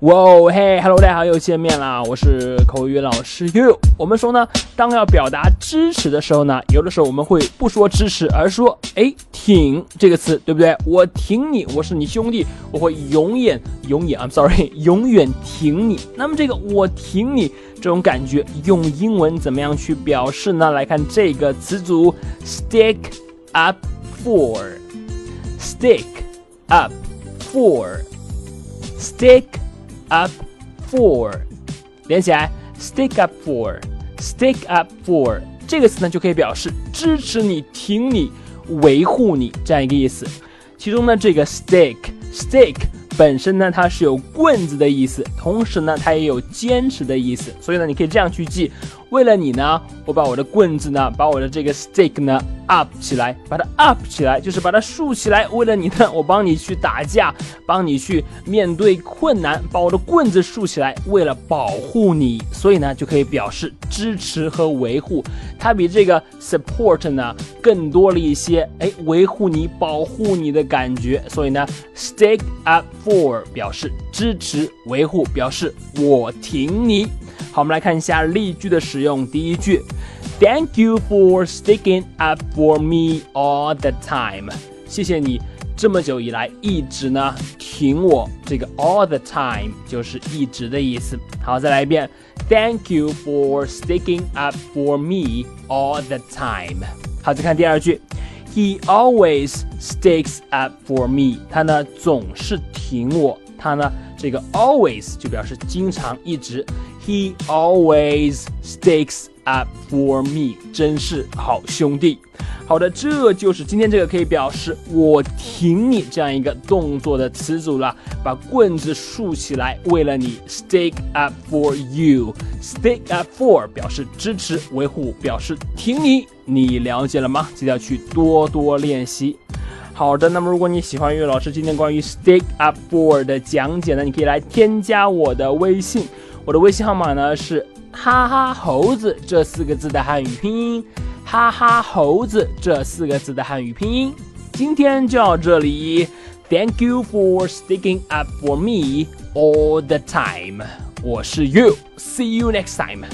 哇哦嘿，Hello，大家好，又见面啦！我是口语老师 You。我们说呢，当要表达支持的时候呢，有的时候我们会不说支持，而说哎挺这个词，对不对？我挺你，我是你兄弟，我会永远永远，I'm sorry，永远挺你。那么这个我挺你这种感觉，用英文怎么样去表示呢？来看这个词组，stick up for，stick up for，stick。Up for，连起来，stick up for，stick up for 这个词呢就可以表示支持你、挺你、维护你这样一个意思。其中呢，这个 stick，stick 本身呢它是有棍子的意思，同时呢它也有坚持的意思，所以呢你可以这样去记。为了你呢，我把我的棍子呢，把我的这个 stick 呢 up 起来，把它 up 起来，就是把它竖起来。为了你呢，我帮你去打架，帮你去面对困难，把我的棍子竖起来，为了保护你，所以呢就可以表示支持和维护。它比这个 support 呢更多了一些，哎，维护你、保护你的感觉。所以呢，stick up for 表示支持、维护，表示我挺你。好，我们来看一下例句的使用。第一句 ，Thank you for sticking up for me all the time。谢谢你这么久以来一直呢挺我。这个 all the time 就是一直的意思。好，再来一遍，Thank you for sticking up for me all the time。好，再看第二句，He always sticks up for me。他呢总是挺我。他呢这个 always 就表示经常、一直。He always sticks up for me，真是好兄弟。好的，这就是今天这个可以表示我挺你这样一个动作的词组了。把棍子竖起来，为了你，stick up for you，stick up for 表示支持、维护，表示挺你。你了解了吗？记得要去多多练习。好的，那么如果你喜欢岳老师今天关于 stick up for 的讲解呢，你可以来添加我的微信。我的微信号码呢是哈哈猴子这四个字的汉语拼音，哈哈猴子这四个字的汉语拼音。今天就到这里，Thank you for sticking up for me all the time。我是 You，See you next time。